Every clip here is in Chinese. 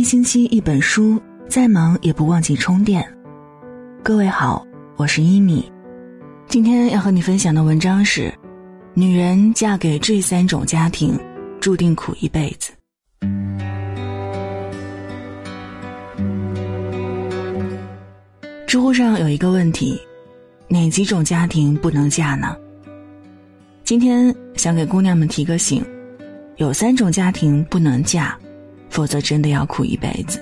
一星期一本书，再忙也不忘记充电。各位好，我是一米，今天要和你分享的文章是：女人嫁给这三种家庭，注定苦一辈子。知乎上有一个问题：哪几种家庭不能嫁呢？今天想给姑娘们提个醒，有三种家庭不能嫁。否则真的要苦一辈子。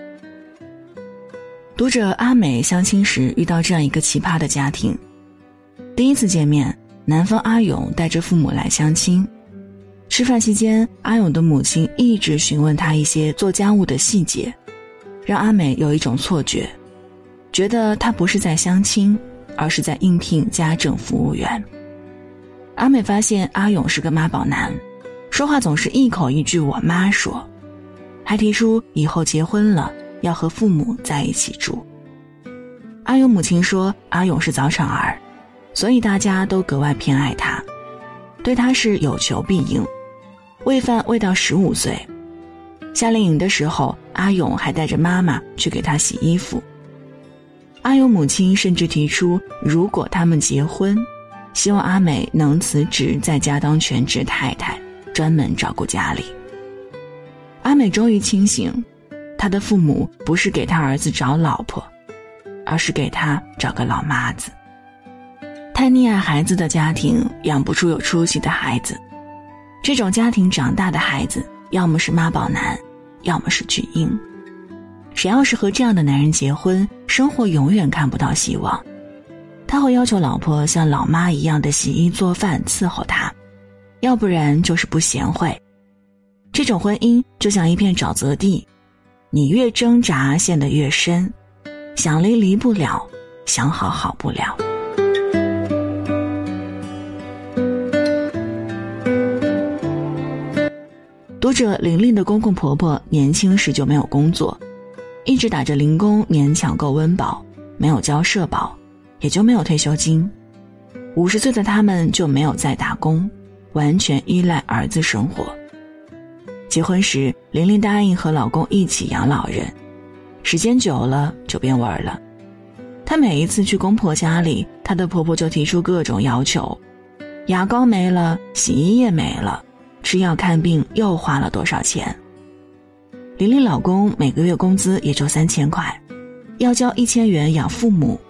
读者阿美相亲时遇到这样一个奇葩的家庭，第一次见面，男方阿勇带着父母来相亲，吃饭期间，阿勇的母亲一直询问他一些做家务的细节，让阿美有一种错觉，觉得他不是在相亲，而是在应聘家政服务员。阿美发现阿勇是个妈宝男，说话总是一口一句“我妈说”。还提出以后结婚了要和父母在一起住。阿勇母亲说：“阿勇是早产儿，所以大家都格外偏爱他，对他是有求必应。喂饭喂到十五岁，夏令营的时候，阿勇还带着妈妈去给他洗衣服。阿勇母亲甚至提出，如果他们结婚，希望阿美能辞职在家当全职太太，专门照顾家里。”阿美终于清醒，她的父母不是给她儿子找老婆，而是给她找个老妈子。太溺爱孩子的家庭养不出有出息的孩子，这种家庭长大的孩子要么是妈宝男，要么是巨婴。谁要是和这样的男人结婚，生活永远看不到希望。他会要求老婆像老妈一样的洗衣做饭伺候他，要不然就是不贤惠。这种婚姻就像一片沼泽地，你越挣扎陷得越深，想离离不了，想好好不了。读者玲玲的公公婆婆年轻时就没有工作，一直打着零工勉强够温饱，没有交社保，也就没有退休金。五十岁的他们就没有再打工，完全依赖儿子生活。结婚时，玲玲答应和老公一起养老人，时间久了就变味儿了。她每一次去公婆家里，她的婆婆就提出各种要求：牙膏没了，洗衣液没了，吃药看病又花了多少钱？玲玲老公每个月工资也就三千块，要交一千元养父母，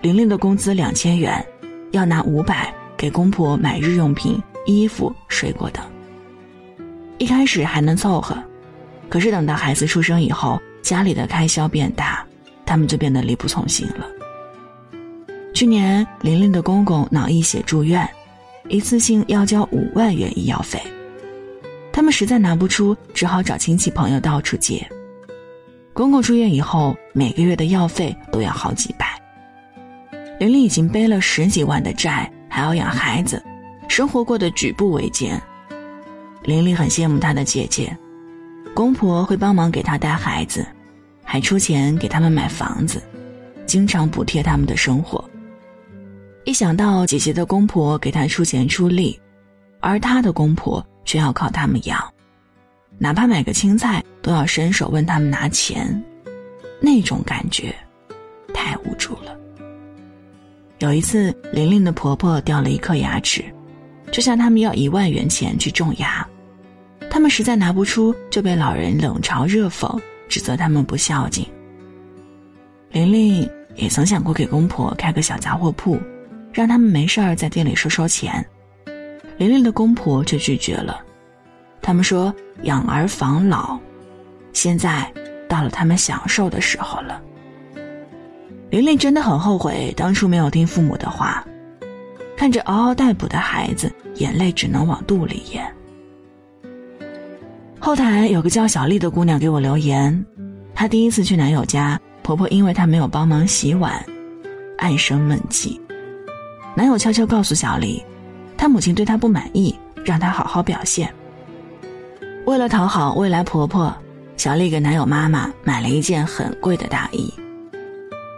玲玲的工资两千元，要拿五百给公婆买日用品、衣服、水果等。一开始还能凑合，可是等到孩子出生以后，家里的开销变大，他们就变得力不从心了。去年玲玲的公公脑溢血住院，一次性要交五万元医药费，他们实在拿不出，只好找亲戚朋友到处借。公公住院以后，每个月的药费都要好几百，玲玲已经背了十几万的债，还要养孩子，生活过得举步维艰。玲玲很羡慕她的姐姐，公婆会帮忙给她带孩子，还出钱给他们买房子，经常补贴他们的生活。一想到姐姐的公婆给她出钱出力，而她的公婆却要靠他们养，哪怕买个青菜都要伸手问他们拿钱，那种感觉太无助了。有一次，玲玲的婆婆掉了一颗牙齿，就向他们要一万元钱去种牙。他们实在拿不出，就被老人冷嘲热讽，指责他们不孝敬。玲玲也曾想过给公婆开个小杂货铺，让他们没事儿在店里收收钱。玲玲的公婆却拒绝了，他们说养儿防老，现在到了他们享受的时候了。玲玲真的很后悔当初没有听父母的话，看着嗷嗷待哺的孩子，眼泪只能往肚里咽。后台有个叫小丽的姑娘给我留言，她第一次去男友家，婆婆因为她没有帮忙洗碗，暗生闷气。男友悄悄告诉小丽，她母亲对她不满意，让她好好表现。为了讨好未来婆婆，小丽给男友妈妈买了一件很贵的大衣，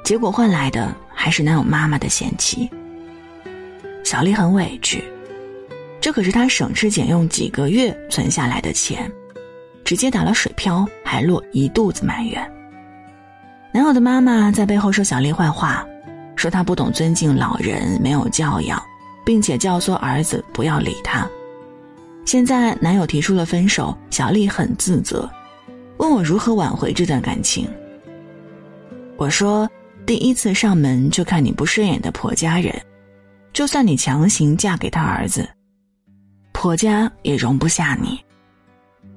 结果换来的还是男友妈妈的嫌弃。小丽很委屈，这可是她省吃俭用几个月存下来的钱。直接打了水漂，还落一肚子埋怨。男友的妈妈在背后说小丽坏话，说她不懂尊敬老人，没有教养，并且教唆儿子不要理她。现在男友提出了分手，小丽很自责，问我如何挽回这段感情。我说：第一次上门就看你不顺眼的婆家人，就算你强行嫁给他儿子。婆家也容不下你，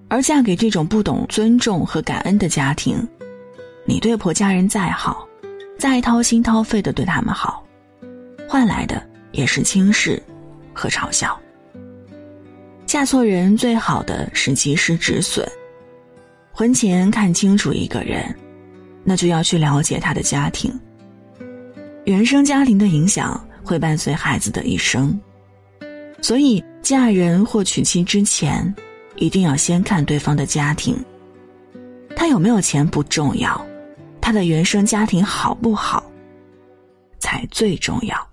而嫁给这种不懂尊重和感恩的家庭，你对婆家人再好，再掏心掏肺的对他们好，换来的也是轻视和嘲笑。嫁错人最好的是及时止损，婚前看清楚一个人，那就要去了解他的家庭。原生家庭的影响会伴随孩子的一生。所以，嫁人或娶妻之前，一定要先看对方的家庭。他有没有钱不重要，他的原生家庭好不好，才最重要。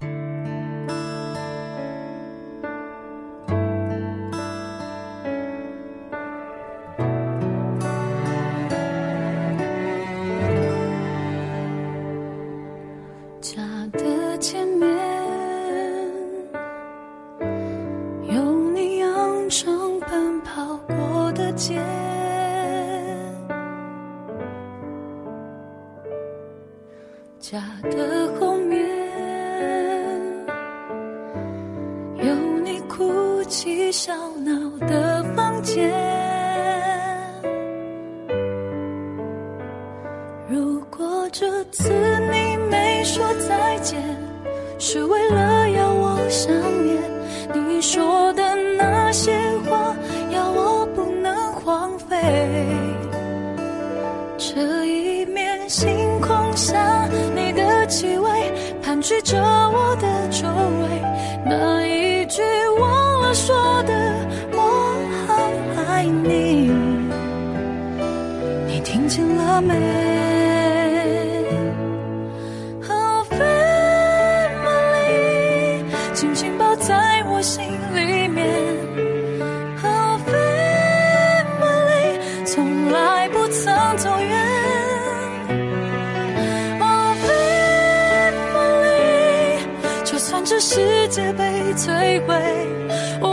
起小闹的房间。如果这次你没说再见，是为了要我想念你说的那些话，要我不能荒废这一面星空下你的。气味盘踞着心里面何非梦里从来不曾走远？哦飞梦里就算这世界被摧毁，我